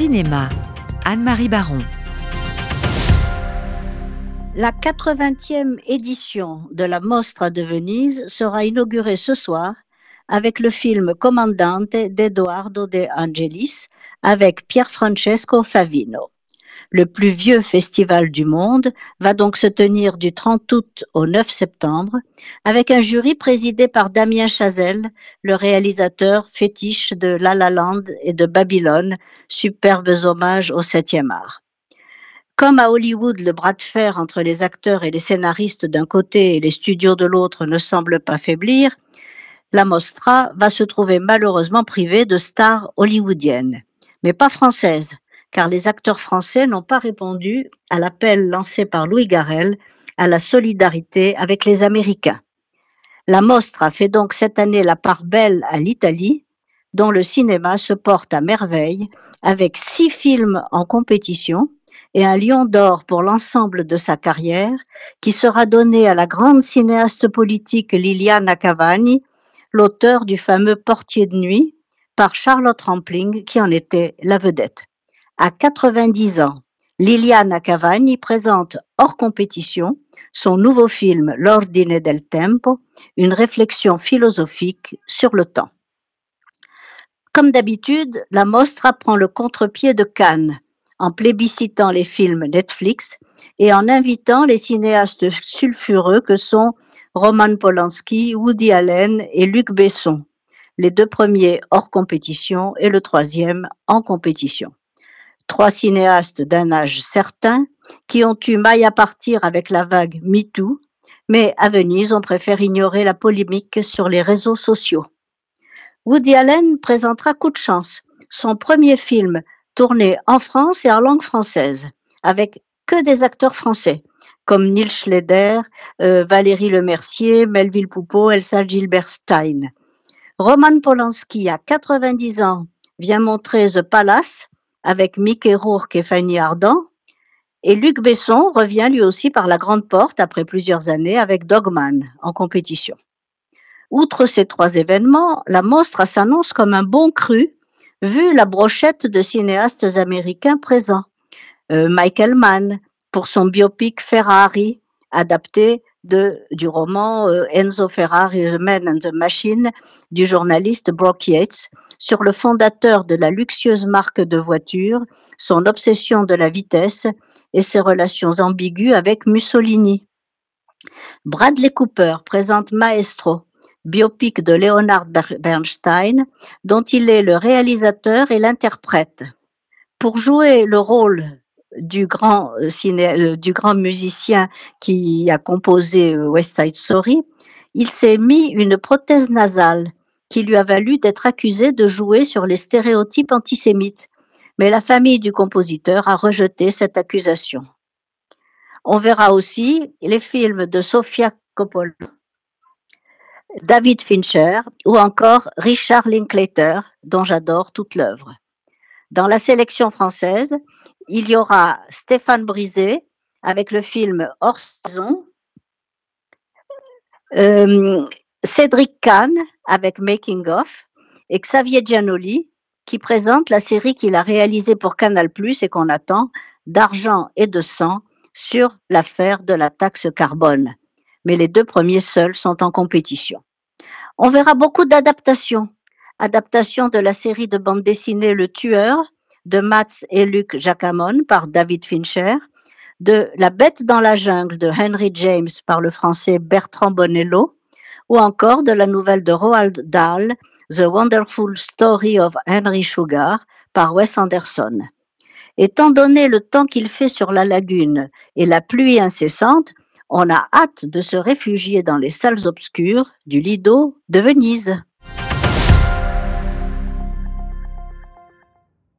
Cinéma, Anne-Marie Baron. La 80e édition de la Mostra de Venise sera inaugurée ce soir avec le film Commandante d'Edoardo De Angelis avec Pier Francesco Favino. Le plus vieux festival du monde va donc se tenir du 30 août au 9 septembre avec un jury présidé par Damien Chazelle, le réalisateur fétiche de La La Land et de Babylone, superbes hommages au septième art. Comme à Hollywood, le bras de fer entre les acteurs et les scénaristes d'un côté et les studios de l'autre ne semble pas faiblir, la Mostra va se trouver malheureusement privée de stars hollywoodiennes, mais pas françaises, car les acteurs français n'ont pas répondu à l'appel lancé par Louis Garrel à la solidarité avec les Américains. La Mostra fait donc cette année la part belle à l'Italie, dont le cinéma se porte à merveille, avec six films en compétition et un lion d'or pour l'ensemble de sa carrière, qui sera donné à la grande cinéaste politique Liliana Cavani, l'auteur du fameux Portier de nuit, par Charlotte Rampling, qui en était la vedette. À 90 ans, Liliana Cavani présente hors compétition son nouveau film L'ordine del tempo, une réflexion philosophique sur le temps. Comme d'habitude, la Mostra prend le contre-pied de Cannes en plébiscitant les films Netflix et en invitant les cinéastes sulfureux que sont Roman Polanski, Woody Allen et Luc Besson, les deux premiers hors compétition et le troisième en compétition trois cinéastes d'un âge certain qui ont eu maille à partir avec la vague MeToo, mais à Venise, on préfère ignorer la polémique sur les réseaux sociaux. Woody Allen présentera Coup de chance, son premier film tourné en France et en langue française, avec que des acteurs français, comme Neil Schleder, euh, Valérie Lemercier, Melville Poupeau, Elsa Gilberstein. Roman Polanski, à 90 ans, vient montrer The Palace, avec Mickey Rourke et Fanny Ardant. Et Luc Besson revient lui aussi par la grande porte après plusieurs années avec Dogman en compétition. Outre ces trois événements, la Mostra s'annonce comme un bon cru vu la brochette de cinéastes américains présents. Euh, Michael Mann pour son biopic Ferrari, adapté du roman euh, Enzo Ferrari, The Man and the Machine du journaliste Brock Yates, sur le fondateur de la luxueuse marque de voitures, son obsession de la vitesse et ses relations ambiguës avec Mussolini. Bradley Cooper présente Maestro, biopic de Leonard Bernstein, dont il est le réalisateur et l'interprète. Pour jouer le rôle du grand, euh, euh, du grand musicien qui a composé euh, West Side Story, il s'est mis une prothèse nasale qui lui a valu d'être accusé de jouer sur les stéréotypes antisémites. Mais la famille du compositeur a rejeté cette accusation. On verra aussi les films de Sofia Coppola, David Fincher ou encore Richard Linklater, dont j'adore toute l'œuvre. Dans la sélection française, il y aura Stéphane Brisé avec le film Hors saison, euh, Cédric Kahn avec Making of et Xavier Giannoli qui présente la série qu'il a réalisée pour Canal+ et qu'on attend d'argent et de sang sur l'affaire de la taxe carbone. Mais les deux premiers seuls sont en compétition. On verra beaucoup d'adaptations. Adaptation de la série de bande dessinée Le Tueur de Mats et Luc Jacamon par David Fincher, de La bête dans la jungle de Henry James par le français Bertrand Bonello, ou encore de la nouvelle de Roald Dahl, The Wonderful Story of Henry Sugar par Wes Anderson. Étant donné le temps qu'il fait sur la lagune et la pluie incessante, on a hâte de se réfugier dans les salles obscures du Lido de Venise.